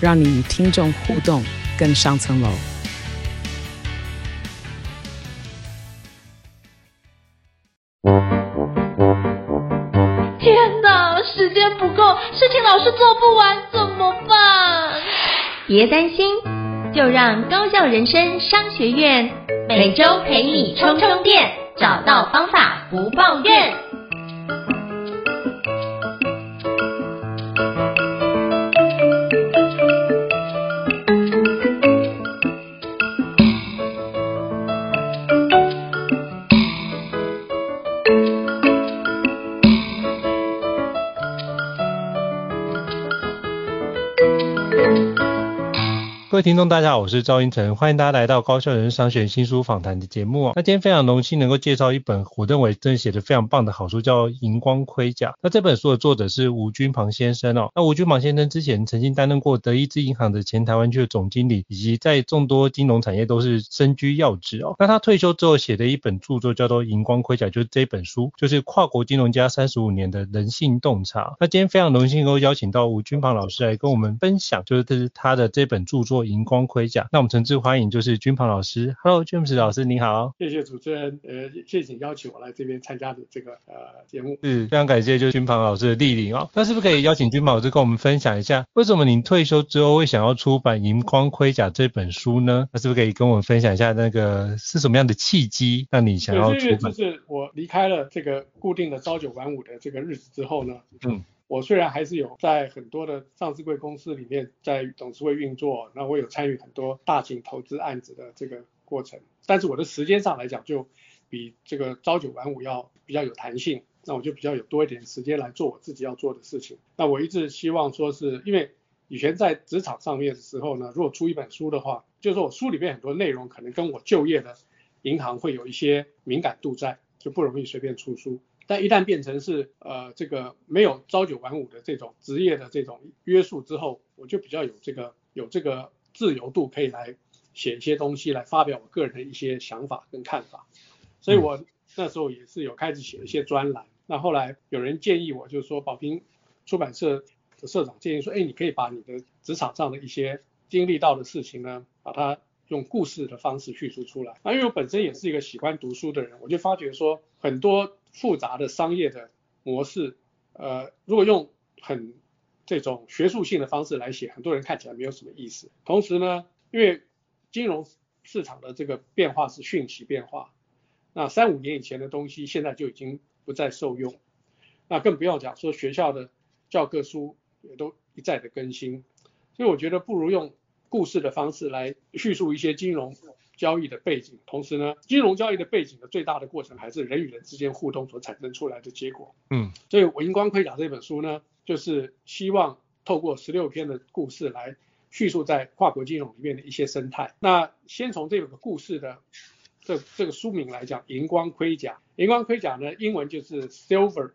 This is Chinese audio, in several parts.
让你与听众互动更上层楼。天哪，时间不够，事情老是做不完怎么办？别担心，就让高效人生商学院每周陪你充充电，找到方法不抱怨。听众，大家好，我是赵英成，欢迎大家来到高效人商学新书访谈的节目。那今天非常荣幸能够介绍一本我认为真的写的非常棒的好书，叫《荧光盔甲》。那这本书的作者是吴均庞先生哦。那吴均庞先生之前曾经担任过德意志银行的前台湾区的总经理，以及在众多金融产业都是身居要职哦。那他退休之后写的一本著作叫做《荧光盔甲》，就是这本书，就是跨国金融家三十五年的人性洞察。那今天非常荣幸能够邀请到吴均庞老师来跟我们分享，就是这是他的这本著作。荧银光盔甲，那我们诚挚欢迎就是均庞老师。Hello，James 老师，你好。谢谢主持人，呃，谢谢你邀请我来这边参加的这个呃节目。是，非常感谢就是均庞老师的莅临哦。那是不是可以邀请均庞老师跟我们分享一下，为什么您退休之后会想要出版《银光盔甲》这本书呢？那是不是可以跟我们分享一下那个是什么样的契机让你想要出版？就是我离开了这个固定的朝九晚五的这个日子之后呢，嗯。我虽然还是有在很多的上市贵公司里面在董事会运作，那我有参与很多大型投资案子的这个过程，但是我的时间上来讲就比这个朝九晚五要比较有弹性，那我就比较有多一点时间来做我自己要做的事情。那我一直希望说是因为以前在职场上面的时候呢，如果出一本书的话，就是说我书里面很多内容可能跟我就业的银行会有一些敏感度在，就不容易随便出书。但一旦变成是呃这个没有朝九晚五的这种职业的这种约束之后，我就比较有这个有这个自由度，可以来写一些东西，来发表我个人的一些想法跟看法。所以我那时候也是有开始写一些专栏。那后来有人建议我，就是说宝瓶出版社的社长建议说，哎，你可以把你的职场上的一些经历到的事情呢，把它用故事的方式叙述出来。那因为我本身也是一个喜欢读书的人，我就发觉说很多。复杂的商业的模式，呃，如果用很这种学术性的方式来写，很多人看起来没有什么意思。同时呢，因为金融市场的这个变化是瞬息变化，那三五年以前的东西现在就已经不再受用，那更不要讲说学校的教科书也都一再的更新，所以我觉得不如用故事的方式来叙述一些金融。交易的背景，同时呢，金融交易的背景的最大的过程还是人与人之间互动所产生出来的结果。嗯，所以《银光盔甲》这本书呢，就是希望透过十六篇的故事来叙述在跨国金融里面的一些生态。那先从这个故事的这这个书名来讲，《银光盔甲》。银光盔甲呢，英文就是 Silver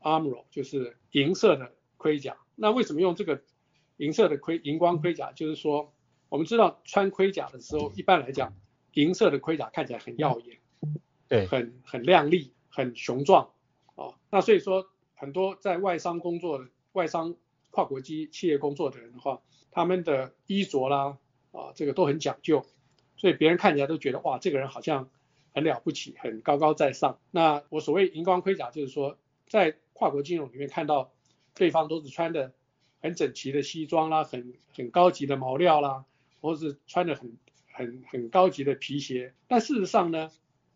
Armor，就是银色的盔甲。那为什么用这个银色的盔银光盔甲？就是说。我们知道穿盔甲的时候，一般来讲，银色的盔甲看起来很耀眼，对，很很亮丽，很雄壮，哦，那所以说很多在外商工作的外商跨国机企业工作的人的话，他们的衣着啦，啊，这个都很讲究，所以别人看起来都觉得哇，这个人好像很了不起，很高高在上。那我所谓银光盔甲，就是说在跨国金融里面看到对方都是穿的很整齐的西装啦，很很高级的毛料啦。或是穿着很很很高级的皮鞋，但事实上呢，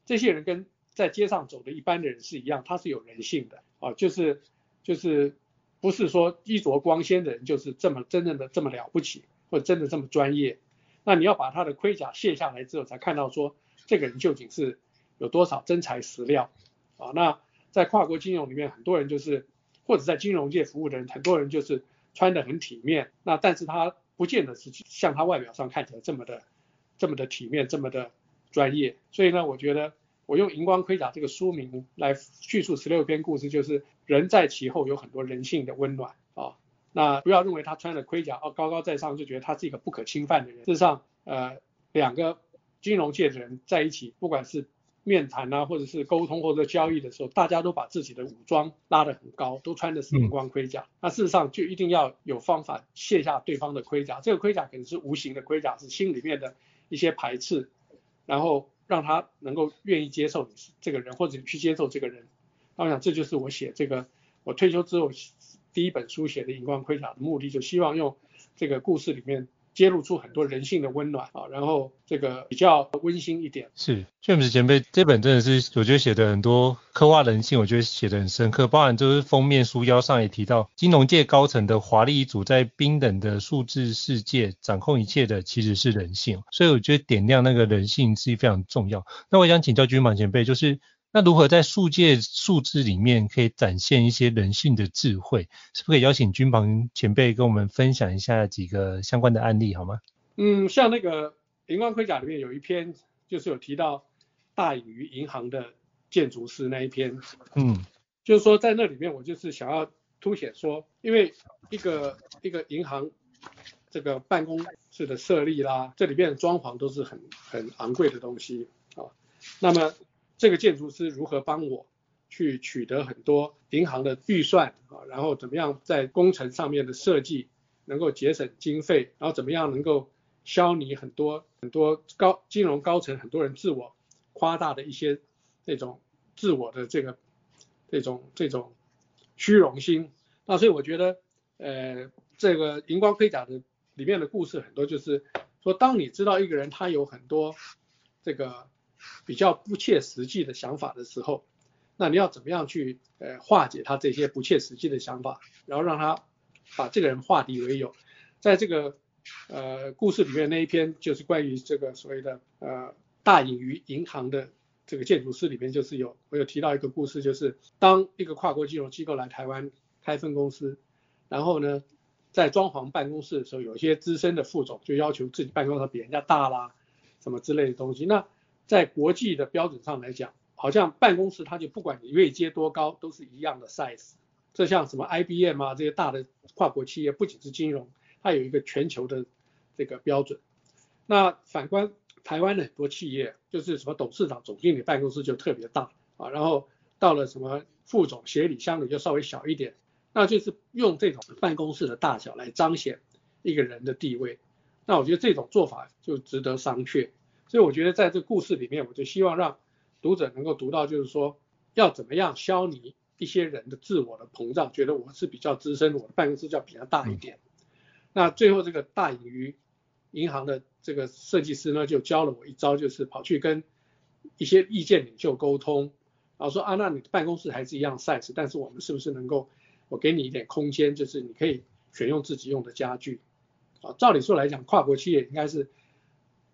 这些人跟在街上走的一般的人是一样，他是有人性的啊，就是就是不是说衣着光鲜的人就是这么真正的这么了不起，或者真的这么专业。那你要把他的盔甲卸下来之后，才看到说这个人究竟是有多少真材实料啊。那在跨国金融里面，很多人就是或者在金融界服务的人，很多人就是穿得很体面，那但是他。不见得是像他外表上看起来这么的这么的体面，这么的专业。所以呢，我觉得我用《荧光盔甲》这个书名来叙述十六篇故事，就是人在其后有很多人性的温暖啊。那不要认为他穿了盔甲哦高高在上，就觉得他是一个不可侵犯的人。事实上，呃，两个金融界的人在一起，不管是面谈啊，或者是沟通或者交易的时候，大家都把自己的武装拉得很高，都穿的是银光盔甲。嗯、那事实上就一定要有方法卸下对方的盔甲。这个盔甲可能是无形的盔甲，是心里面的一些排斥，然后让他能够愿意接受你是这个人，或者你去接受这个人。那我想这就是我写这个我退休之后第一本书写的银光盔甲的目的，就希望用这个故事里面。揭露出很多人性的温暖啊，然后这个比较温馨一点。是，James 前辈这本真的是我觉得写的很多刻画人性，我觉得写的很深刻。包含就是封面书腰上也提到，金融界高层的华丽一族在冰冷的数字世界掌控一切的其实是人性，所以我觉得点亮那个人性是非常重要。那我想请教军庞前辈，就是。那如何在数界数字里面可以展现一些人性的智慧？是不是可以邀请君鹏前辈跟我们分享一下几个相关的案例好吗？嗯，像那个荧光盔甲里面有一篇，就是有提到大隐于银行的建筑师那一篇。嗯，就是说在那里面我就是想要凸显说，因为一个一个银行这个办公室的设立啦，这里面的装潢都是很很昂贵的东西啊，那么。这个建筑师如何帮我去取得很多银行的预算啊？然后怎么样在工程上面的设计能够节省经费？然后怎么样能够消弭很多很多高金融高层很多人自我夸大的一些那种自我的这个这种这种虚荣心？那所以我觉得，呃，这个银光盔甲的里面的故事很多，就是说，当你知道一个人他有很多这个。比较不切实际的想法的时候，那你要怎么样去呃化解他这些不切实际的想法，然后让他把这个人化敌为友。在这个呃故事里面那一篇就是关于这个所谓的呃大隐于银行的这个建筑师里面，就是有我有提到一个故事，就是当一个跨国金融机构来台湾开分公司，然后呢在装潢办公室的时候，有一些资深的副总就要求自己办公室比人家大啦，什么之类的东西，那。在国际的标准上来讲，好像办公室它就不管你位阶多高，都是一样的 size。这像什么 IBM 啊这些大的跨国企业，不仅是金融，它有一个全球的这个标准。那反观台湾的很多企业，就是什么董事长、总经理办公室就特别大啊，然后到了什么副总、协理、襄理就稍微小一点，那就是用这种办公室的大小来彰显一个人的地位。那我觉得这种做法就值得商榷。所以我觉得在这个故事里面，我就希望让读者能够读到，就是说要怎么样消弭一些人的自我的膨胀，觉得我是比较资深，我的办公室就要比较大一点。那最后这个大隐于银行的这个设计师呢，就教了我一招，就是跑去跟一些意见领袖沟通，然后说啊，那你的办公室还是一样 size，但是我们是不是能够我给你一点空间，就是你可以选用自己用的家具啊？照理说来讲，跨国企业应该是。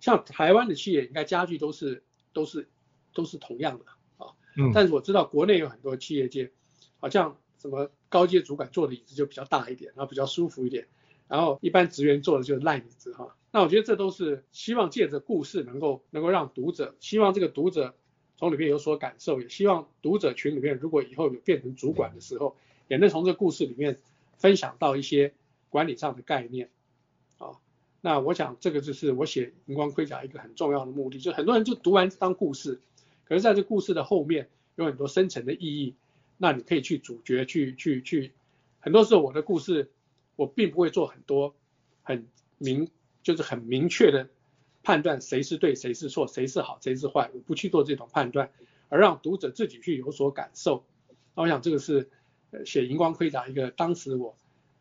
像台湾的企业，应该家具都是都是都是同样的啊。嗯。但是我知道国内有很多企业界，好像什么高阶主管坐的椅子就比较大一点，然后比较舒服一点，然后一般职员坐的就是烂椅子哈。那我觉得这都是希望借着故事能够能够让读者，希望这个读者从里面有所感受，也希望读者群里面如果以后有变成主管的时候，也能从这个故事里面分享到一些管理上的概念。那我想这个就是我写《荧光盔甲》一个很重要的目的，就很多人就读完当故事，可是在这故事的后面有很多深层的意义，那你可以去主角去去去，很多时候我的故事我并不会做很多很明就是很明确的判断谁是对谁是错谁是好谁是坏，我不去做这种判断，而让读者自己去有所感受。那我想这个是写《荧光盔甲》一个当时我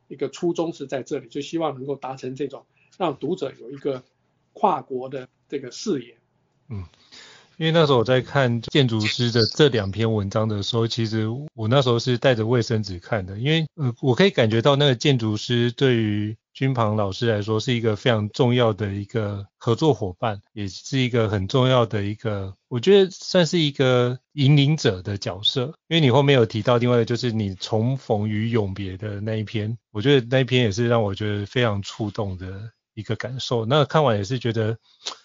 一个初衷是在这里，就希望能够达成这种。让读者有一个跨国的这个视野。嗯，因为那时候我在看建筑师的这两篇文章的时候，其实我那时候是带着卫生纸看的，因为呃，我可以感觉到那个建筑师对于君庞老师来说是一个非常重要的一个合作伙伴，也是一个很重要的一个，我觉得算是一个引领者的角色。因为你后面有提到另外的就是你重逢与永别的那一篇，我觉得那一篇也是让我觉得非常触动的一个感受。那看完也是觉得，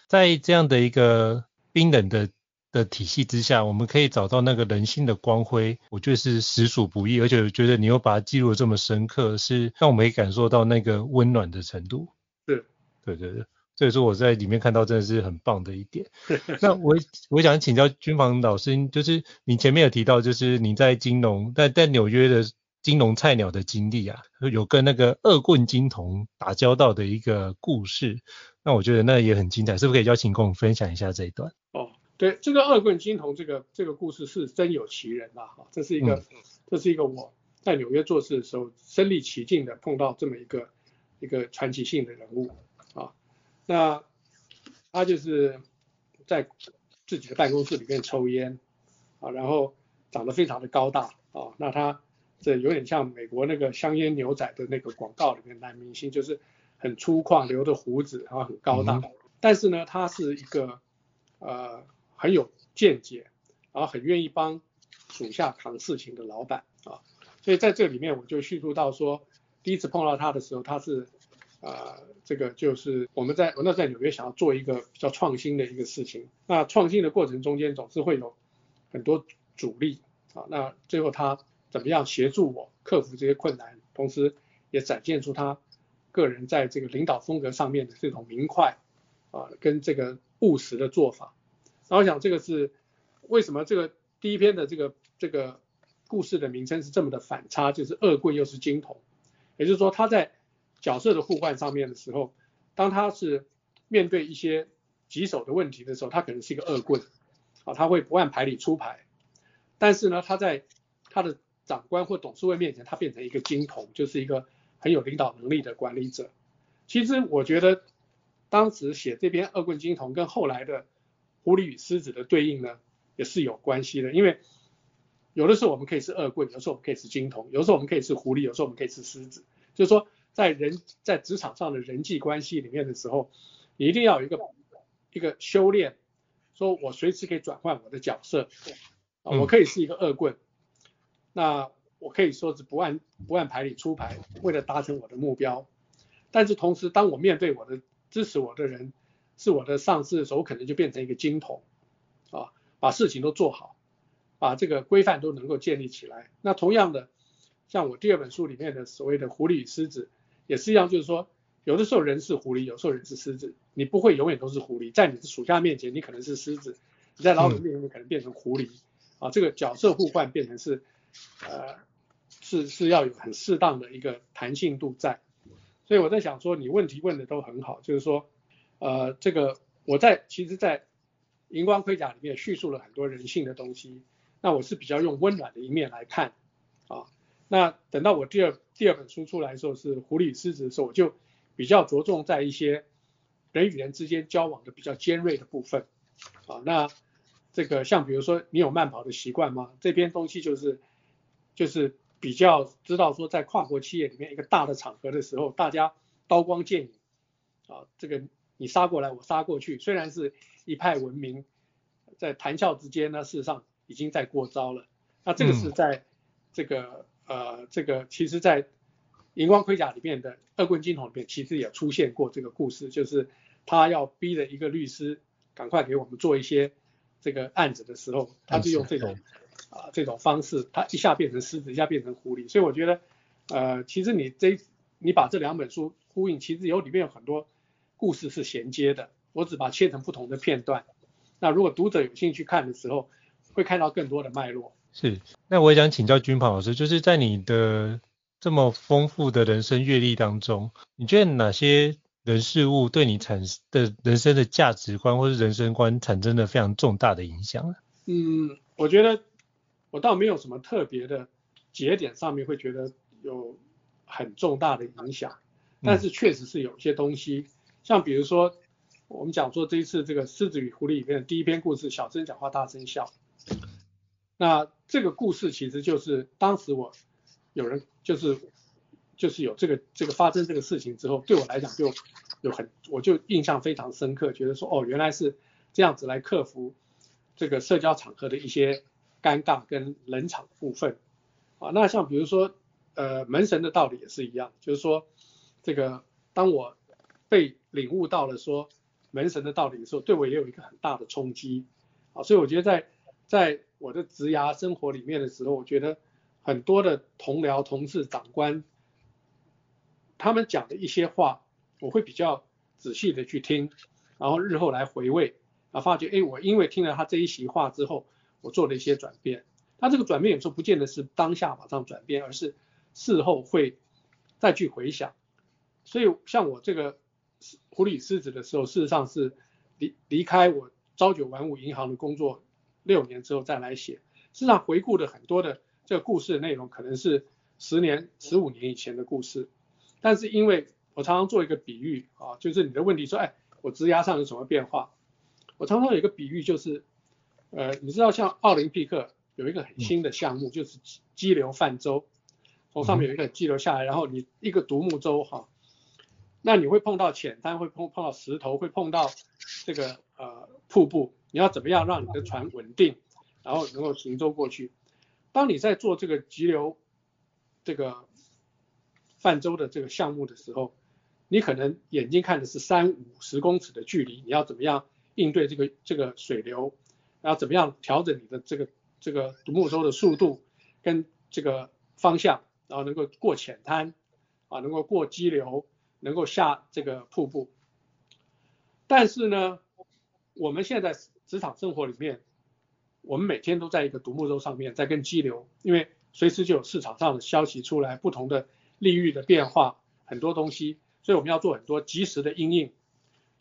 在这样的一个冰冷的。的体系之下，我们可以找到那个人性的光辉，我觉得是实属不易，而且我觉得你又把它记录得这么深刻，是让我们可以感受到那个温暖的程度。是，对对对，所以说我在里面看到真的是很棒的一点。那我我想请教军房老师，就是你前面有提到，就是你在金融在在纽约的金融菜鸟的经历啊，有跟那个恶棍金童打交道的一个故事，那我觉得那也很精彩，是不是可以邀请跟我们分享一下这一段？哦。对，这个恶棍金童这个这个故事是真有其人呐，哈，这是一个、嗯、这是一个我在纽约做事的时候身临其境的碰到这么一个一个传奇性的人物啊，那他就是在自己的办公室里面抽烟啊，然后长得非常的高大啊，那他这有点像美国那个香烟牛仔的那个广告里面男明星，就是很粗犷，留着胡子，然后很高大，嗯、但是呢，他是一个呃。很有见解，然后很愿意帮属下扛事情的老板啊，所以在这里面我就叙述到说，第一次碰到他的时候，他是啊、呃，这个就是我们在我那在纽约想要做一个比较创新的一个事情，那创新的过程中间总是会有很多阻力啊，那最后他怎么样协助我克服这些困难，同时也展现出他个人在这个领导风格上面的这种明快啊，跟这个务实的做法。然后我想这个是为什么这个第一篇的这个这个故事的名称是这么的反差，就是恶棍又是金童，也就是说他在角色的互换上面的时候，当他是面对一些棘手的问题的时候，他可能是一个恶棍，啊，他会不按牌理出牌，但是呢，他在他的长官或董事会面前，他变成一个金童，就是一个很有领导能力的管理者。其实我觉得当时写这篇恶棍金童跟后来的。狐狸与狮子的对应呢，也是有关系的，因为有的时候我们可以是恶棍，有时候我们可以是金童，有时候我们可以是狐狸，有时候我们可以是狮子。就是说，在人在职场上的人际关系里面的时候，你一定要有一个一个修炼，说我随时可以转换我的角色，啊，我可以是一个恶棍，那我可以说是不按不按牌理出牌，为了达成我的目标，但是同时，当我面对我的支持我的人。是我的上司的时候，我可能就变成一个金童，啊，把事情都做好，把这个规范都能够建立起来。那同样的，像我第二本书里面的所谓的狐狸与狮子，也是一样，就是说，有的时候人是狐狸，有时候人是狮子，你不会永远都是狐狸，在你的属下面前，你可能是狮子；你在老板面前，可能变成狐狸。啊，这个角色互换变成是，呃，是是要有很适当的一个弹性度在。所以我在想说，你问题问的都很好，就是说。呃，这个我在其实，在荧光盔甲里面叙述了很多人性的东西。那我是比较用温暖的一面来看啊。那等到我第二第二本书出来的时候，是狐狸狮子的时候，我就比较着重在一些人与人之间交往的比较尖锐的部分啊。那这个像比如说，你有慢跑的习惯吗？这篇东西就是就是比较知道说，在跨国企业里面一个大的场合的时候，大家刀光剑影啊，这个。你杀过来，我杀过去，虽然是一派文明，在谈笑之间呢，事实上已经在过招了。那这个是在这个呃这个，其实，在荧光盔甲里面的恶棍金童里面，其实也出现过这个故事，就是他要逼着一个律师赶快给我们做一些这个案子的时候，他就用这种啊、呃、这种方式，它一下变成狮子，一下变成狐狸。所以我觉得，呃，其实你这你把这两本书呼应，其实有里面有很多。故事是衔接的，我只把它切成不同的片段。那如果读者有兴趣看的时候，会看到更多的脉络。是，那我也想请教君鹏老师，就是在你的这么丰富的人生阅历当中，你觉得哪些人事物对你产生的人生的价值观或是人生观产生了非常重大的影响？嗯，我觉得我倒没有什么特别的节点上面会觉得有很重大的影响，但是确实是有些东西。嗯像比如说，我们讲说这一次这个狮子与狐狸里面的第一篇故事，小声讲话大声笑。那这个故事其实就是当时我有人就是就是有这个这个发生这个事情之后，对我来讲就有很我就印象非常深刻，觉得说哦原来是这样子来克服这个社交场合的一些尴尬跟冷场的部分啊。那像比如说呃门神的道理也是一样，就是说这个当我被领悟到了说门神的道理的时候，对我也有一个很大的冲击啊。所以我觉得在在我的职涯生活里面的时候，我觉得。很多的同僚、同事、长官，他们讲的一些话，我会比较仔细的去听，然后日后来回味，然后发觉，哎，我因为听了他这一席话之后，我做了一些转变。他这个转变有时候不见得是当下马上转变，而是事后会再去回想。所以像我这个狐狸狮子的时候，事实上是离离开我朝九晚五银行的工作六年之后再来写，事实上回顾的很多的。这个故事的内容可能是十年、十五年以前的故事，但是因为我常常做一个比喻啊，就是你的问题说，哎，我职涯上有什么变化？我常常有一个比喻，就是，呃，你知道像奥林匹克有一个很新的项目，就是激流泛舟，从上面有一个激流下来，然后你一个独木舟哈，那你会碰到浅滩，会碰碰到石头，会碰到这个呃瀑布，你要怎么样让你的船稳定，然后能够行舟过去？当你在做这个急流这个泛舟的这个项目的时候，你可能眼睛看的是三五十公尺的距离，你要怎么样应对这个这个水流，然后怎么样调整你的这个这个独木舟的速度跟这个方向，然后能够过浅滩啊，能够过激流，能够下这个瀑布。但是呢，我们现在职场生活里面。我们每天都在一个独木舟上面，在跟激流，因为随时就有市场上的消息出来，不同的利率的变化，很多东西，所以我们要做很多及时的应应。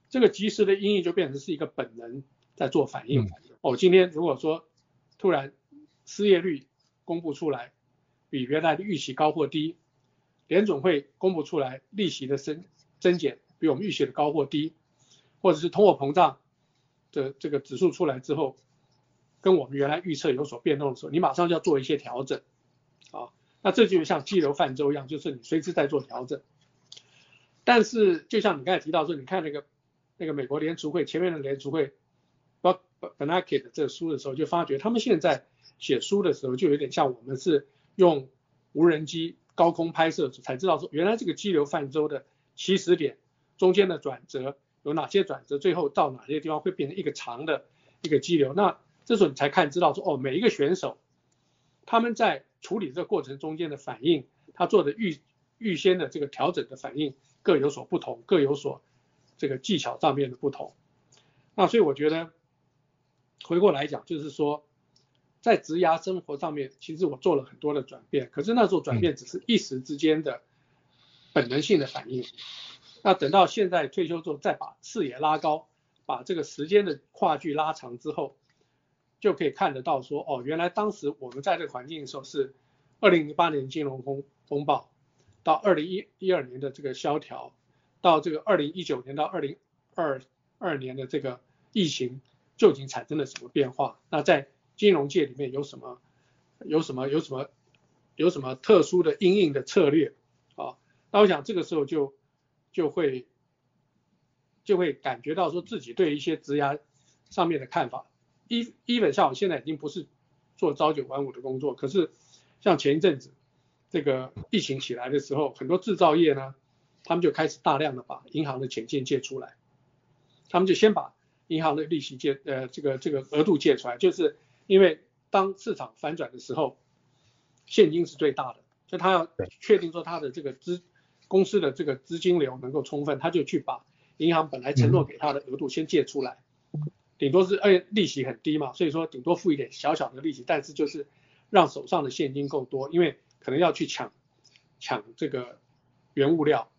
这个及时的应应就变成是一个本能在做反应。哦，今天如果说突然失业率公布出来，比原来的预期高或低，联总会公布出来利息的增增减比我们预期的高或低，或者是通货膨胀的这个指数出来之后。跟我们原来预测有所变动的时候，你马上就要做一些调整，啊，那这就像激流泛舟一样，就是你随时在做调整。但是就像你刚才提到说，你看那个那个美国联储会前面的联储会 b e n a k e 的这个书的时候，就发觉他们现在写书的时候，就有点像我们是用无人机高空拍摄才知道说，原来这个激流泛舟的起始点中间的转折有哪些转折，最后到哪些地方会变成一个长的一个激流，那。这时候你才看知道说哦，每一个选手他们在处理这个过程中间的反应，他做的预预先的这个调整的反应各有所不同，各有所这个技巧上面的不同。那所以我觉得回过来讲，就是说在职涯生活上面，其实我做了很多的转变，可是那时候转变只是一时之间的本能性的反应。那等到现在退休之后，再把视野拉高，把这个时间的跨距拉长之后。就可以看得到说，哦，原来当时我们在这个环境的时候是二零零八年金融风风暴，到二零一一二年的这个萧条，到这个二零一九年到二零二二年的这个疫情，究竟产生了什么变化？那在金融界里面有什么有什么有什么有什么特殊的应应的策略啊？那我想这个时候就就会就会感觉到说自己对一些职涯上面的看法。一基本上我现在已经不是做朝九晚五的工作，可是像前一阵子这个疫情起来的时候，很多制造业呢，他们就开始大量的把银行的钱借借出来，他们就先把银行的利息借呃这个这个额度借出来，就是因为当市场反转的时候，现金是最大的，所以他要确定说他的这个资公司的这个资金流能够充分，他就去把银行本来承诺给他的额度先借出来。顶多是，而且利息很低嘛，所以说顶多付一点小小的利息，但是就是让手上的现金够多，因为可能要去抢抢这个原物料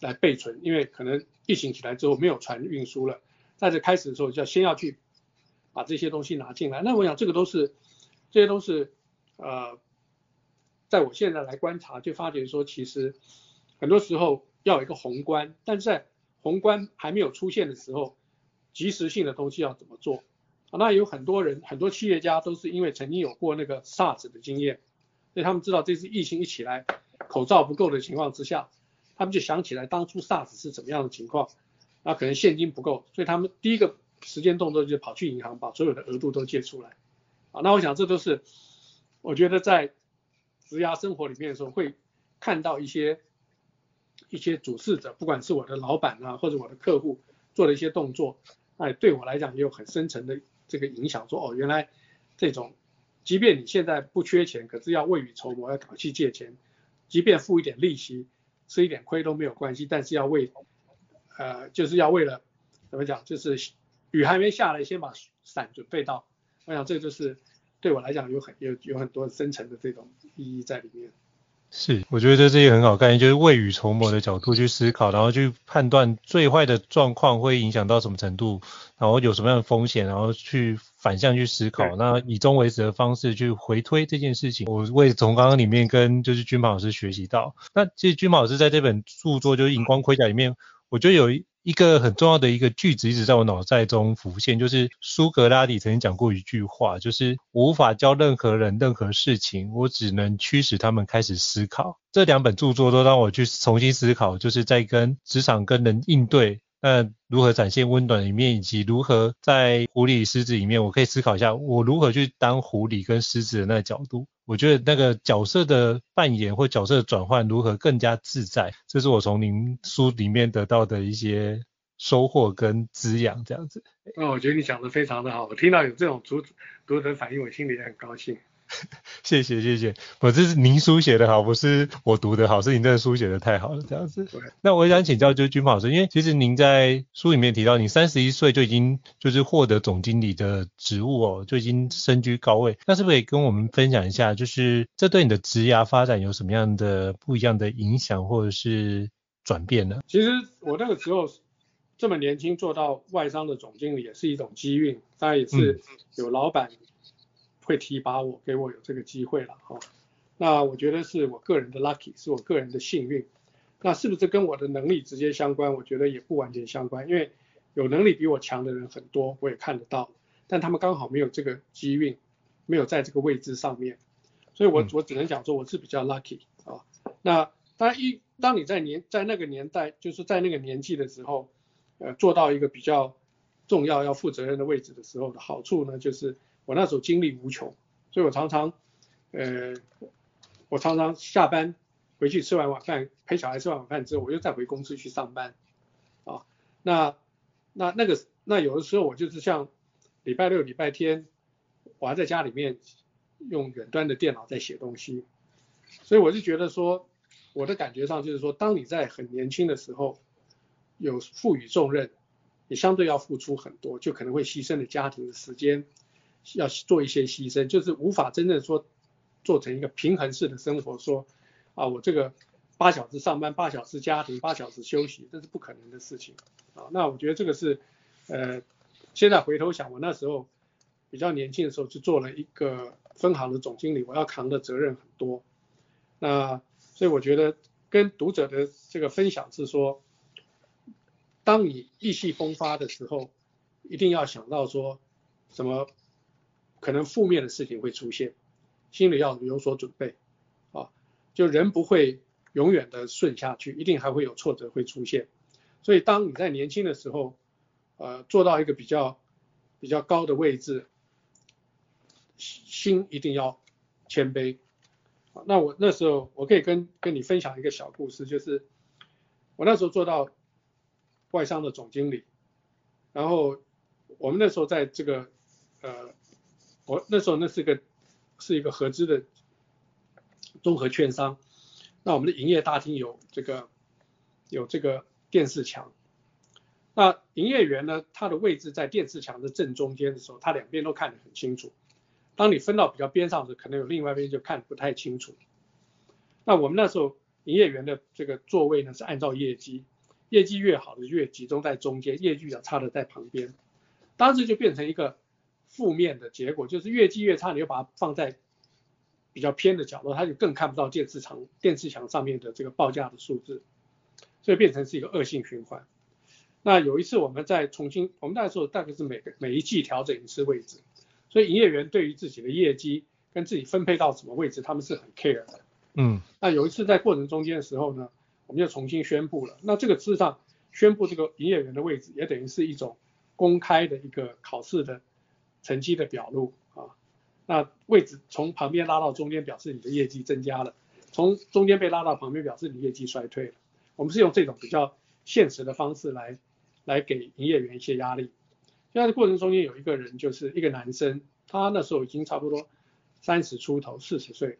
来备存，因为可能疫情起来之后没有船运输了，在这开始的时候就要先要去把这些东西拿进来。那我想这个都是这些都是呃，在我现在来观察就发觉说，其实很多时候要有一个宏观，但是在宏观还没有出现的时候。即时性的东西要怎么做？啊，那有很多人，很多企业家都是因为曾经有过那个 SARS 的经验，所以他们知道这次疫情一起来，口罩不够的情况之下，他们就想起来当初 SARS 是怎么样的情况，那可能现金不够，所以他们第一个时间动作就是跑去银行把所有的额度都借出来。啊，那我想这都是我觉得在职涯生活里面的时候会看到一些一些主事者，不管是我的老板啊或者我的客户做的一些动作，哎，对我来讲也有很深层的这个影响，说哦，原来这种。即便你现在不缺钱，可是要未雨绸缪，要赶去借钱，即便付一点利息，吃一点亏都没有关系，但是要为，呃，就是要为了怎么讲，就是雨还没下来，先把伞准备到。我想这就是对我来讲有很有有很多深层的这种意义在里面。是，我觉得这是一个很好概念，就是未雨绸缪的角度去思考，然后去判断最坏的状况会影响到什么程度，然后有什么样的风险，然后去反向去思考，那以终为始的方式去回推这件事情。我为从刚刚里面跟就是君宝老师学习到，那其实君宝老师在这本著作就是《荧光盔甲》里面，我觉得有一。一个很重要的一个句子一直在我脑袋中浮现，就是苏格拉底曾经讲过一句话，就是我无法教任何人任何事情，我只能驱使他们开始思考。这两本著作都让我去重新思考，就是在跟职场跟人应对。那如何展现温暖的一面，以及如何在狐狸狮子里面，我可以思考一下，我如何去当狐狸跟狮子的那个角度。我觉得那个角色的扮演或角色转换如何更加自在，这是我从您书里面得到的一些收获跟滋养，这样子。那我觉得你讲的非常的好，我听到有这种读读者反应，我心里也很高兴。谢谢谢谢，我这是您书写的好，不是我读的好，是您这个书写的太好了，这样子。那我想请教就是均庞老师，因为其实您在书里面提到，你三十一岁就已经就是获得总经理的职务哦，就已经身居高位。那是不是也跟我们分享一下，就是这对你的职涯发展有什么样的不一样的影响或者是转变呢？其实我那个时候这么年轻做到外商的总经理也是一种机运，当然也是有老板。会提拔我，给我有这个机会了哈。那我觉得是我个人的 lucky，是我个人的幸运。那是不是跟我的能力直接相关？我觉得也不完全相关，因为有能力比我强的人很多，我也看得到，但他们刚好没有这个机运，没有在这个位置上面，所以我我只能讲说我是比较 lucky 啊。那当然一当你在年在那个年代，就是在那个年纪的时候，呃，做到一个比较重要要负责任的位置的时候的好处呢，就是。我那时候精力无穷，所以我常常，呃，我常常下班回去吃完晚饭，陪小孩吃完晚饭之后，我又再回公司去上班，啊，那那那个那有的时候我就是像礼拜六礼拜天，我还在家里面用远端的电脑在写东西，所以我就觉得说，我的感觉上就是说，当你在很年轻的时候有赋予重任，你相对要付出很多，就可能会牺牲了家庭的时间。要做一些牺牲，就是无法真正说做成一个平衡式的生活，说啊，我这个八小时上班，八小时家庭，八小时休息，这是不可能的事情啊。那我觉得这个是呃，现在回头想，我那时候比较年轻的时候，就做了一个分行的总经理，我要扛的责任很多。那所以我觉得跟读者的这个分享是说，当你意气风发的时候，一定要想到说什么。可能负面的事情会出现，心里要有所准备啊，就人不会永远的顺下去，一定还会有挫折会出现。所以当你在年轻的时候，呃，做到一个比较比较高的位置，心一定要谦卑。那我那时候我可以跟跟你分享一个小故事，就是我那时候做到外商的总经理，然后我们那时候在这个呃。我那时候那是个是一个合资的综合券商，那我们的营业大厅有这个有这个电视墙，那营业员呢，他的位置在电视墙的正中间的时候，他两边都看得很清楚。当你分到比较边上的时，可能有另外一边就看不太清楚。那我们那时候营业员的这个座位呢，是按照业绩，业绩越好的越集中在中间，业绩比较差的在旁边，当时就变成一个。负面的结果就是业绩越差，你就把它放在比较偏的角落，它就更看不到电视墙电视墙上面的这个报价的数字，所以变成是一个恶性循环。那有一次我们在重新，我们那时候大概是每个每一季调整一次位置，所以营业员对于自己的业绩跟自己分配到什么位置，他们是很 care 的。嗯，那有一次在过程中间的时候呢，我们就重新宣布了。那这个事实上宣布这个营业员的位置，也等于是一种公开的一个考试的成绩的表露啊。那位置从旁边拉到中间，表示你的业绩增加了；从中间被拉到旁边，表示你业绩衰退了。我们是用这种比较现实的方式来来给营业员一些压力。现在过程中间有一个人，就是一个男生，他那时候已经差不多三十出头，四十岁。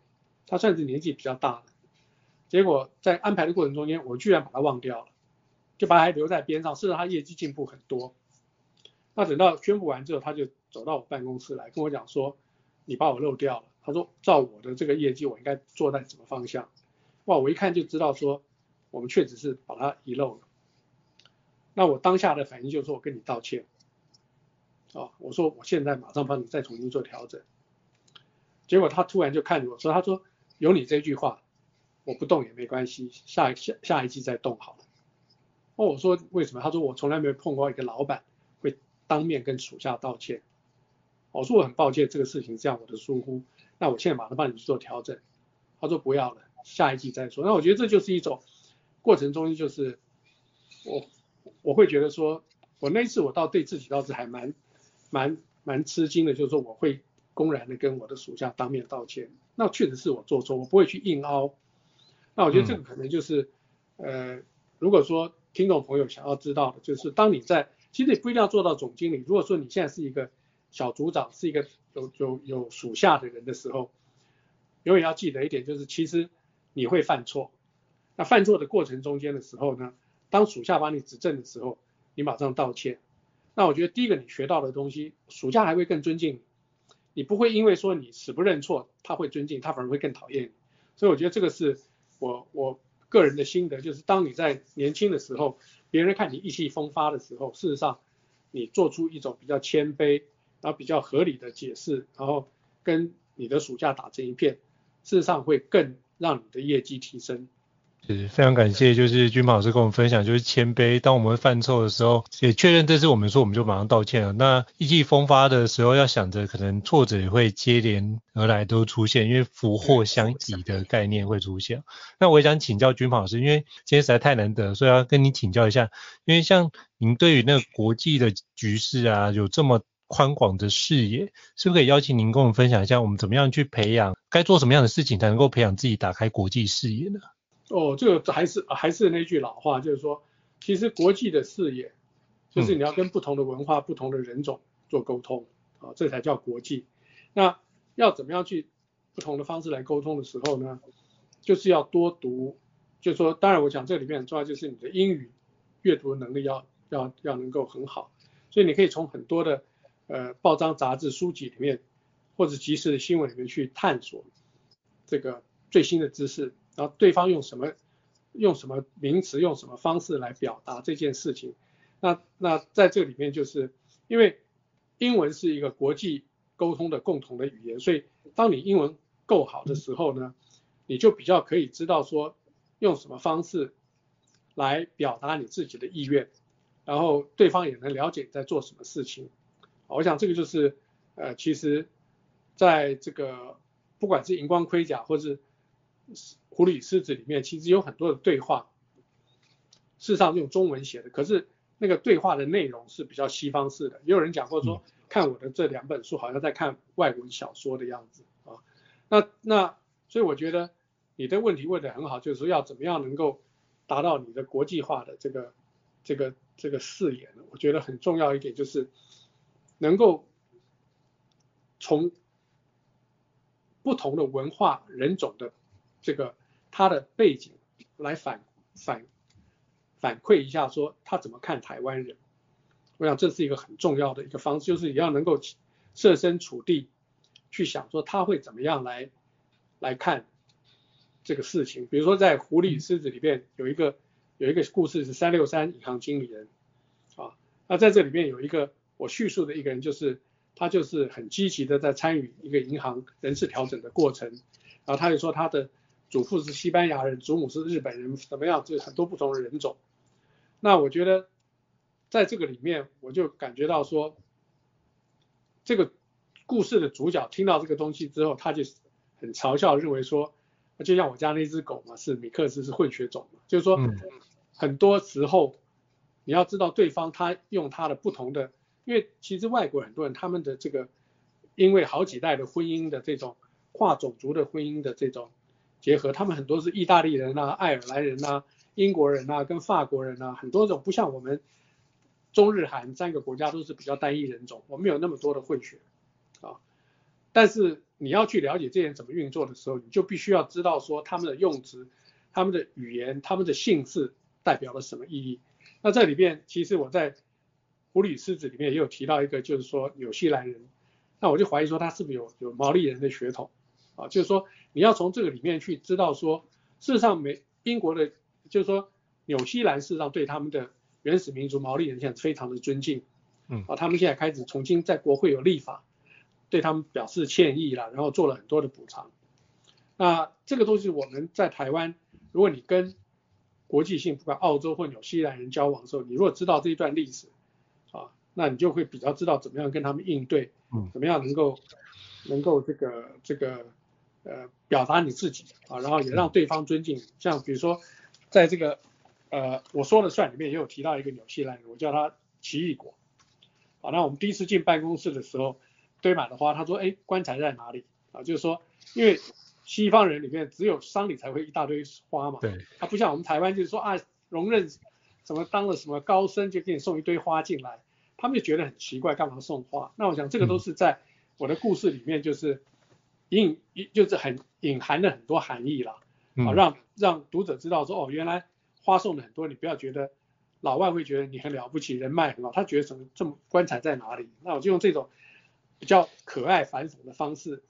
他算是年纪比较大的，结果在安排的过程中间，我居然把他忘掉了，就把他留在边上。事实上他业绩进步很多。那等到宣布完之后，他就走到我办公室来跟我讲说：“你把我漏掉了。”他说：“照我的这个业绩，我应该做在什么方向？”哇，我一看就知道说，我们确实是把他遗漏了。那我当下的反应就是说：“我跟你道歉。”啊，我说我现在马上帮你再重新做调整。结果他突然就看着我说：“他说。”有你这句话，我不动也没关系，下下下一季再动好了。哦，我说为什么？他说我从来没有碰过一个老板会当面跟属下道歉。我说我很抱歉，这个事情这样我的疏忽，那我现在马上帮你去做调整。他说不要了，下一季再说。那我觉得这就是一种过程中就是我我会觉得说，我那一次我倒对自己倒是还蛮蛮蛮吃惊的，就是说我会公然的跟我的属下当面道歉。那确实是我做错，我不会去硬凹。那我觉得这个可能就是，呃，如果说听众朋友想要知道的，就是当你在，其实也不一定要做到总经理。如果说你现在是一个小组长，是一个有有有属下的人的时候，永远要记得一点，就是其实你会犯错。那犯错的过程中间的时候呢，当属下帮你指正的时候，你马上道歉。那我觉得第一个你学到的东西，属下还会更尊敬你。你不会因为说你死不认错，他会尊敬，他反而会更讨厌你。所以我觉得这个是我我个人的心得，就是当你在年轻的时候，别人看你意气风发的时候，事实上你做出一种比较谦卑，然后比较合理的解释，然后跟你的暑假打成一片，事实上会更让你的业绩提升。是非常感谢，就是军老师跟我们分享，就是谦卑。当我们犯错的时候，也确认这是我们说，我们就马上道歉了。那意气风发的时候，要想着可能挫折也会接连而来都出现，因为福祸相倚的概念会出现。那我也想请教军老师，因为今天实在太难得，所以要跟你请教一下。因为像您对于那个国际的局势啊，有这么宽广的视野，是不是可以邀请您跟我们分享一下，我们怎么样去培养，该做什么样的事情才能够培养自己打开国际视野呢？哦，这个还是还是那句老话，就是说，其实国际的视野，就是你要跟不同的文化、不同的人种做沟通，啊，这才叫国际。那要怎么样去不同的方式来沟通的时候呢？就是要多读，就是说，当然我讲这里面很重要，就是你的英语阅读能力要要要能够很好。所以你可以从很多的呃报章、杂志、书籍里面，或者即时的新闻里面去探索这个最新的知识。然后对方用什么用什么名词，用什么方式来表达这件事情，那那在这里面就是因为英文是一个国际沟通的共同的语言，所以当你英文够好的时候呢，你就比较可以知道说用什么方式来表达你自己的意愿，然后对方也能了解你在做什么事情。我想这个就是呃，其实在这个不管是荧光盔甲或是狐狸狮子里面其实有很多的对话，事实上用中文写的，可是那个对话的内容是比较西方式的。也有人讲过说，看我的这两本书好像在看外文小说的样子啊。那那所以我觉得你的问题问得很好，就是说要怎么样能够达到你的国际化的这个这个这个视野呢？我觉得很重要一点就是能够从不同的文化人种的这个。他的背景来反反反馈一下，说他怎么看台湾人。我想这是一个很重要的一个方式，就是你要能够设身处地去想，说他会怎么样来来看这个事情。比如说在《狐狸狮子》里面有一个有一个故事是三六三银行经理人啊，那在这里面有一个我叙述的一个人，就是他就是很积极的在参与一个银行人事调整的过程，然后他就说他的。祖父是西班牙人，祖母是日本人，怎么样？就很多不同的人种。那我觉得，在这个里面，我就感觉到说，这个故事的主角听到这个东西之后，他就很嘲笑，认为说，就像我家那只狗嘛，是米克斯，是混血种嘛，就是说很多时候你要知道对方他用他的不同的，因为其实外国很多人他们的这个因为好几代的婚姻的这种跨种族的婚姻的这种结合，他们很多是意大利人啊、爱尔兰人啊、英国人啊、跟法国人啊，很多种不像我们中日韩三个国家都是比较单一人种，我们有那么多的混血啊，但是。你要去了解这些人怎么运作的时候，你就必须要知道说他们的用词、他们的语言、他们的姓氏代表了什么意义。那这里边其实我在《狐狸与狮子》里面也有提到一个，就是说纽西兰人。那我就怀疑说他是不是有有毛利人的血统啊？就是说你要从这个里面去知道说，事实上美英国的，就是说纽西兰事实上对他们的原始民族毛利人现在非常的尊敬，嗯啊，他们现在开始重新在国会有立法。对他们表示歉意了，然后做了很多的补偿。那这个东西我们在台湾，如果你跟国际性不管澳洲或纽西兰人交往的时候，你如果知道这一段历史啊，那你就会比较知道怎么样跟他们应对，怎么样能够能够这个这个呃表达你自己啊，然后也让对方尊敬。像比如说在这个呃我说了算里面也有提到一个纽西兰人，我叫他奇异果。啊，那我们第一次进办公室的时候。堆满了花，他说：“哎，棺材在哪里？”啊，就是说，因为西方人里面只有丧礼才会一大堆花嘛，对，他不像我们台湾，就是说啊，荣任什么当了什么高僧，就给你送一堆花进来，他们就觉得很奇怪，干嘛送花？那我想这个都是在我的故事里面，就是隐，就是很隐含了很多含义了，啊，让让读者知道说，哦，原来花送的很多，你不要觉得老外会觉得你很了不起，人脉很好，他觉得什么这么棺材在哪里？那我就用这种。比较可爱反讽的方式，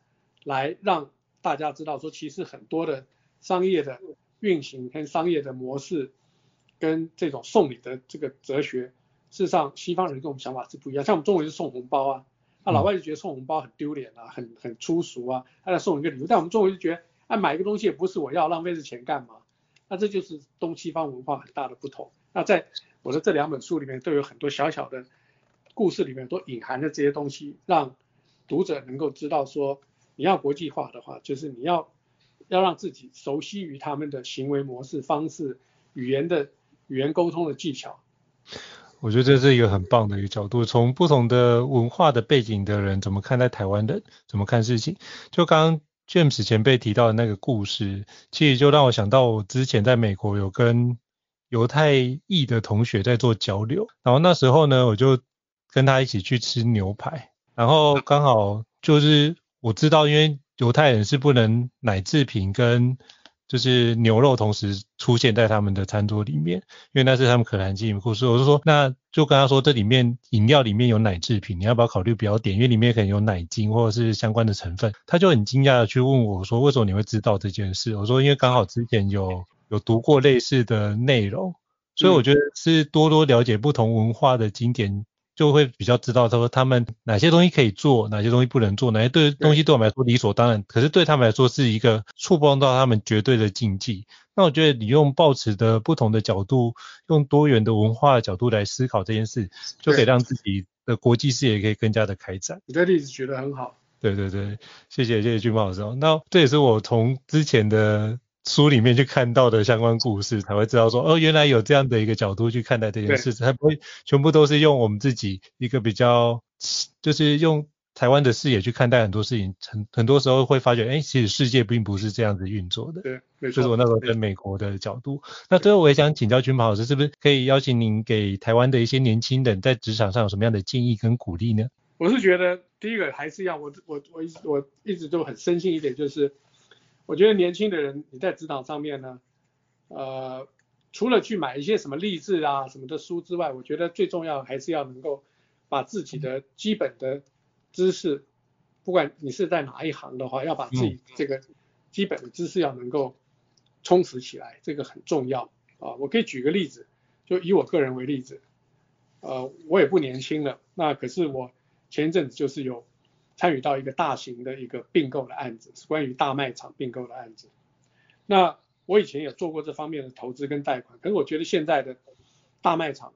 来让大家知道说，其实很多的商业的运行跟商业的模式，跟这种送礼的这个哲学，事实上西方人跟我们想法是不一样。像我们中国人是送红包啊，那老外就觉得送红包很丢脸啊，很很粗俗啊，他来送一个礼物。但我们中国人就觉得，哎，买一个东西也不是我要，浪费这钱干嘛？那这就是东西方文化很大的不同。那在我的这两本书里面都有很多小小的。故事里面都隐含着这些东西，让读者能够知道说，你要国际化的话，就是你要要让自己熟悉于他们的行为模式、方式、语言的语言沟通的技巧。我觉得这是一个很棒的一个角度，从不同的文化的背景的人怎么看待台湾的，怎么看事情。就刚刚 James 前辈提到的那个故事，其实就让我想到我之前在美国有跟犹太裔的同学在做交流，然后那时候呢，我就。跟他一起去吃牛排，然后刚好就是我知道，因为犹太人是不能奶制品跟就是牛肉同时出现在他们的餐桌里面，因为那是他们可兰经故事。我就说，那就跟他说，这里面饮料里面有奶制品，你要不要考虑不要点？因为里面可能有奶精或者是相关的成分。他就很惊讶的去问我说，为什么你会知道这件事？我说，因为刚好之前有有读过类似的内容，所以我觉得是多多了解不同文化的经典。就会比较知道他说他们哪些东西可以做，哪些东西不能做，哪些对东西对我们来说理所当然，可是对他们来说是一个触碰到他们绝对的禁忌。那我觉得你用抱持的不同的角度，用多元的文化的角度来思考这件事，就可以让自己的国际视野可以更加的开展。你的例子举得很好。对对对，谢谢谢谢俊茂老师。那这也是我从之前的。书里面去看到的相关故事，才会知道说，哦，原来有这样的一个角度去看待这件事，才不会全部都是用我们自己一个比较，就是用台湾的视野去看待很多事情，很很多时候会发觉，哎，其实世界并不是这样子运作的。对，没错。就是我那时候在美国的角度。那最后我也想请教军袍老师，是不是可以邀请您给台湾的一些年轻人在职场上有什么样的建议跟鼓励呢？我是觉得第一个还是要我我我一我一直都很深信一点，就是。我觉得年轻的人你在职场上面呢，呃，除了去买一些什么励志啊什么的书之外，我觉得最重要还是要能够把自己的基本的知识，不管你是在哪一行的话，要把自己这个基本的知识要能够充实起来，这个很重要啊。我可以举个例子，就以我个人为例子，呃，我也不年轻了，那可是我前一阵子就是有。参与到一个大型的一个并购的案子，是关于大卖场并购的案子。那我以前也做过这方面的投资跟贷款，可是我觉得现在的大卖场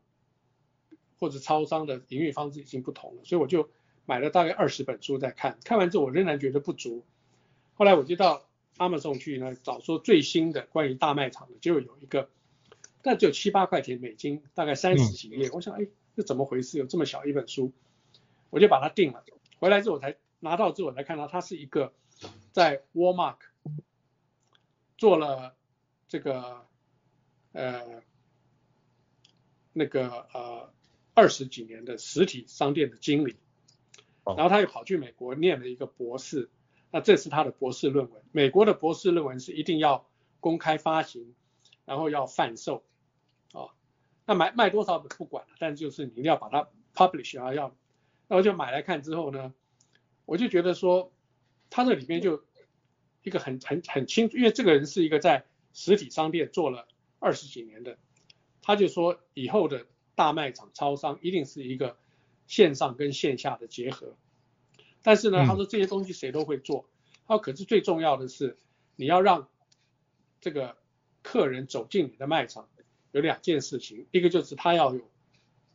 或者超商的营运方式已经不同了，所以我就买了大概二十本书在看，看完之后我仍然觉得不足。后来我就到 Amazon 去呢找说最新的关于大卖场的，就有一个，但只有七八块钱美金，大概三十几页。嗯、我想，哎，这怎么回事？有这么小一本书，我就把它订了。回来之后我才拿到之后我才看到，它是一个在 Walmart 做了这个呃那个呃二十几年的实体商店的经理，然后他又跑去美国念了一个博士。那这是他的博士论文。美国的博士论文是一定要公开发行，然后要贩售，啊、哦，那买卖多少不管了，但就是你一定要把它 publish 啊，要，那我就买来看之后呢，我就觉得说，他这里面就一个很很很清楚，因为这个人是一个在实体商店做了二十几年的，他就说以后的大卖场超商一定是一个线上跟线下的结合。但是呢，他说这些东西谁都会做，他说可是最重要的是你要让这个客人走进你的卖场，有两件事情，一个就是他要有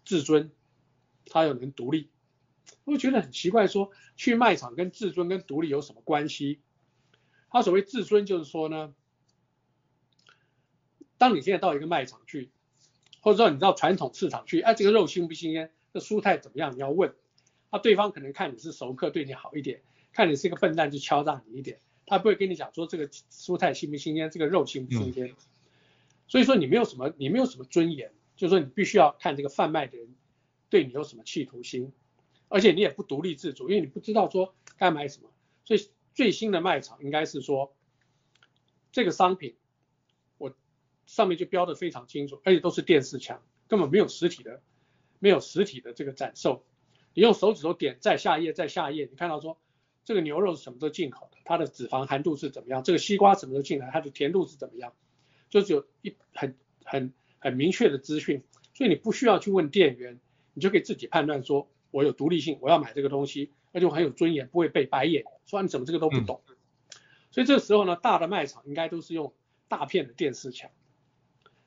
自尊，他要能独立。我觉得很奇怪，说去卖场跟自尊跟独立有什么关系？他所谓自尊就是说呢，当你现在到一个卖场去，或者说你到传统市场去，哎，这个肉新不新鲜，这蔬菜怎么样？你要问。那对方可能看你是熟客，对你好一点；看你是一个笨蛋，就敲诈你一点。他不会跟你讲说这个蔬菜新不新鲜，这个肉新不新鲜。嗯、所以说你没有什么，你没有什么尊严，就是说你必须要看这个贩卖的人对你有什么企图心，而且你也不独立自主，因为你不知道说该买什么。所以最新的卖场应该是说这个商品，我上面就标的非常清楚，而且都是电视墙，根本没有实体的，没有实体的这个展售。你用手指头点，再下一页，再下一页，你看到说这个牛肉是什么时候进口的，它的脂肪含度是怎么样？这个西瓜什么时候进来，它的甜度是怎么样？就是有一很很很明确的资讯，所以你不需要去问店员，你就可以自己判断说，我有独立性，我要买这个东西，而且我很有尊严，不会被白眼，说你怎么这个都不懂。嗯、所以这个时候呢，大的卖场应该都是用大片的电视墙，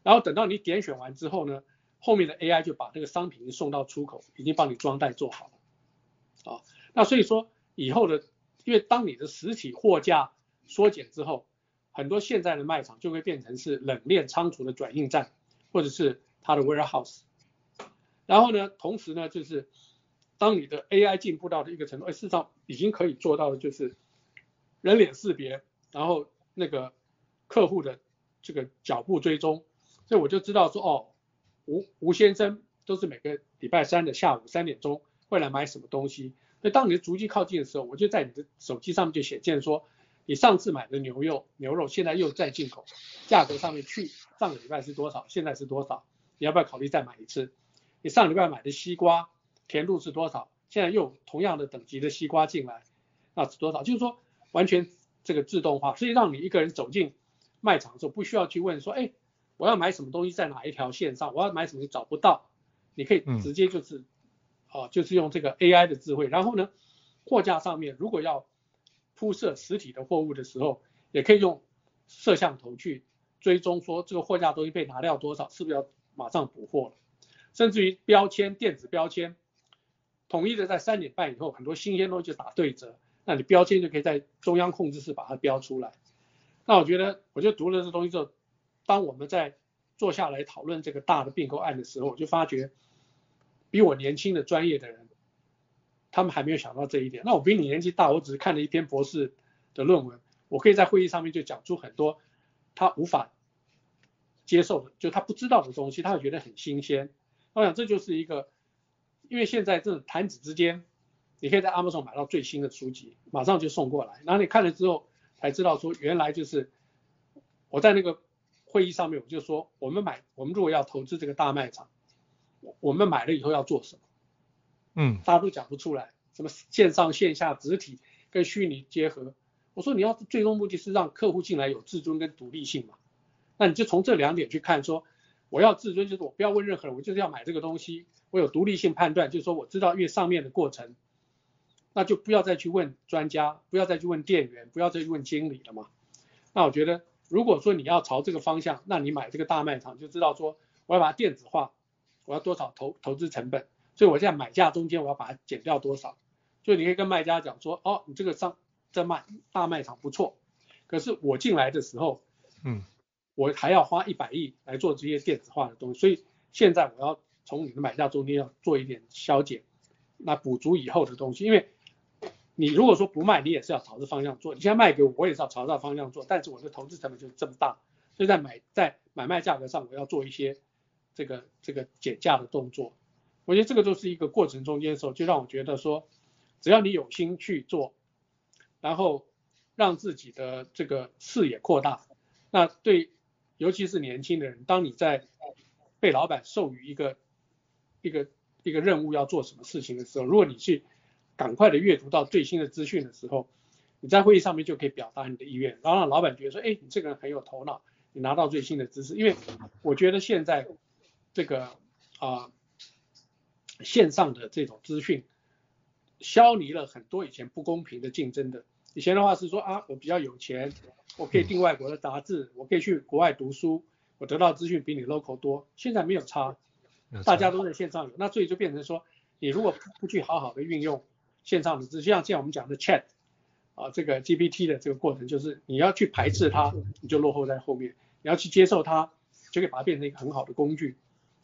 然后等到你点选完之后呢，后面的 AI 就把这个商品送到出口，已经帮你装袋做好了，啊，那所以说以后的，因为当你的实体货架缩减之后，很多现在的卖场就会变成是冷链仓储的转运站，或者是它的 warehouse。然后呢，同时呢，就是当你的 AI 进步到的一个程度，哎，事实上已经可以做到的就是人脸识别，然后那个客户的这个脚步追踪，所以我就知道说，哦。吴吴先生都是每个礼拜三的下午三点钟会来买什么东西。那当你的足迹靠近的时候，我就在你的手机上面就显现说，你上次买的牛肉牛肉现在又在进口，价格上面去上个礼拜是多少，现在是多少？你要不要考虑再买一次？你上礼拜买的西瓜甜度是多少？现在又同样的等级的西瓜进来，那是多少？就是说完全这个自动化，所以让你一个人走进卖场的时候不需要去问说，哎。我要买什么东西在哪一条线上？我要买什么找不到，你可以直接就是，哦、嗯，就是用这个 AI 的智慧。然后呢，货架上面如果要铺设实体的货物的时候，也可以用摄像头去追踪，说这个货架东西被拿掉多少，是不是要马上补货了？甚至于标签、电子标签，统一的在三点半以后，很多新鲜东西就打对折，那你标签就可以在中央控制室把它标出来。那我觉得，我就读了这东西之后。当我们在坐下来讨论这个大的并购案的时候，我就发觉比我年轻的专业的人，他们还没有想到这一点。那我比你年纪大，我只是看了一篇博士的论文，我可以在会议上面就讲出很多他无法接受的，就他不知道的东西，他会觉得很新鲜。我想这就是一个，因为现在这种弹指之间，你可以在 Amazon 买到最新的书籍，马上就送过来，然后你看了之后才知道说原来就是我在那个。会议上面我就说，我们买，我们如果要投资这个大卖场，我们买了以后要做什么？嗯，大家都讲不出来，什么线上线下实体跟虚拟结合。我说你要最终目的是让客户进来有自尊跟独立性嘛，那你就从这两点去看说，我要自尊就是我不要问任何人，我就是要买这个东西，我有独立性判断，就是说我知道因为上面的过程，那就不要再去问专家，不要再去问店员，不要再去问经理了嘛。那我觉得。如果说你要朝这个方向，那你买这个大卖场就知道说，我要把它电子化，我要多少投投资成本，所以我现在买价中间我要把它减掉多少，就你可以跟卖家讲说，哦，你这个商这卖大卖场不错，可是我进来的时候，嗯，我还要花一百亿来做这些电子化的东西，所以现在我要从你的买价中间要做一点削减，那补足以后的东西，因为你如果说不卖，你也是要朝着方向做，你现在卖给我，我也是要朝着方向做，但是我的投资成本就这么大，所以在买在买卖价格上我要做一些这个这个减价的动作，我觉得这个都是一个过程中间的时候，就让我觉得说，只要你有心去做，然后。让自己的这个视野扩大，那对，尤其是年轻的人，当你在被老板授予一个一个一个任务要做什么事情的时候，如果你去赶快的阅读到最新的资讯的时候，你在会议上面就可以表达你的意愿，然后让老板觉得说，哎，你这个人很有头脑，你拿到最新的知识。因为我觉得现在这个啊、线上的这种资讯，消弭了很多以前不公平的竞争的。以前的话是说啊，我比较有钱，我可以订外国的杂志，我可以去国外读书，我得到资讯比你 local 多。现在没有差，大家都在线上有，那所以就变成说，你如果不去好好的运用线上的资讯，像像我们讲的 chat 啊，这个 GPT 的这个过程，就是你要去排斥它，你就落后在后面；你要去接受它，就可以把它变成一个很好的工具。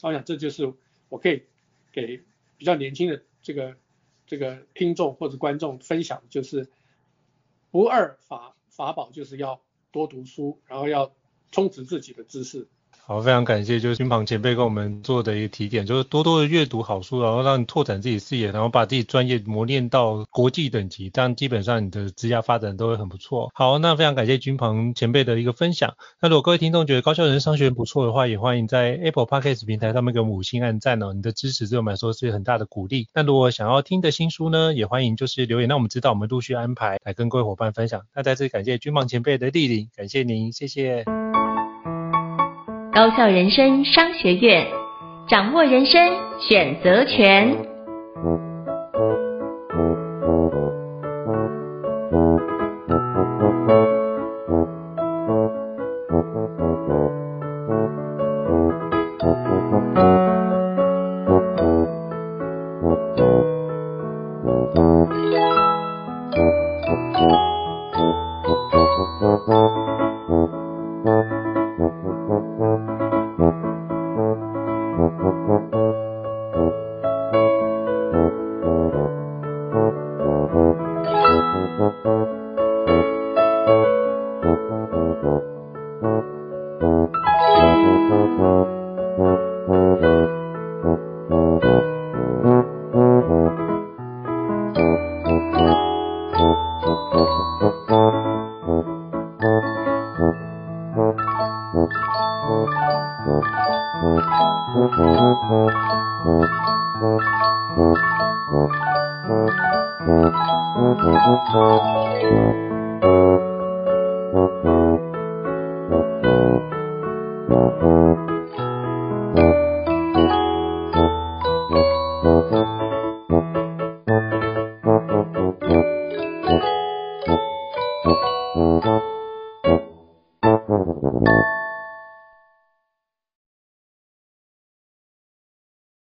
我想这就是我可以给比较年轻的这个这个听众或者观众分享，就是。不二法法宝就是要多读书，然后要充实自己的知识。好，非常感谢，就是君庞前辈跟我们做的一个提点，就是多多的阅读好书，然后让你拓展自己视野，然后把自己专业磨练到国际等级，这样基本上你的职业发展都会很不错。好，那非常感谢君庞前辈的一个分享。那如果各位听众觉得高效人商学院不错的话，也欢迎在 Apple Podcast 平台上面给我们五星按赞哦，你的支持对我们来说是很大的鼓励。那如果想要听的新书呢，也欢迎就是留言，让我们知道，我们陆续安排来跟各位伙伴分享。那再次感谢君庞前辈的莅临，感谢您，谢谢。高校人生商学院，掌握人生选择权。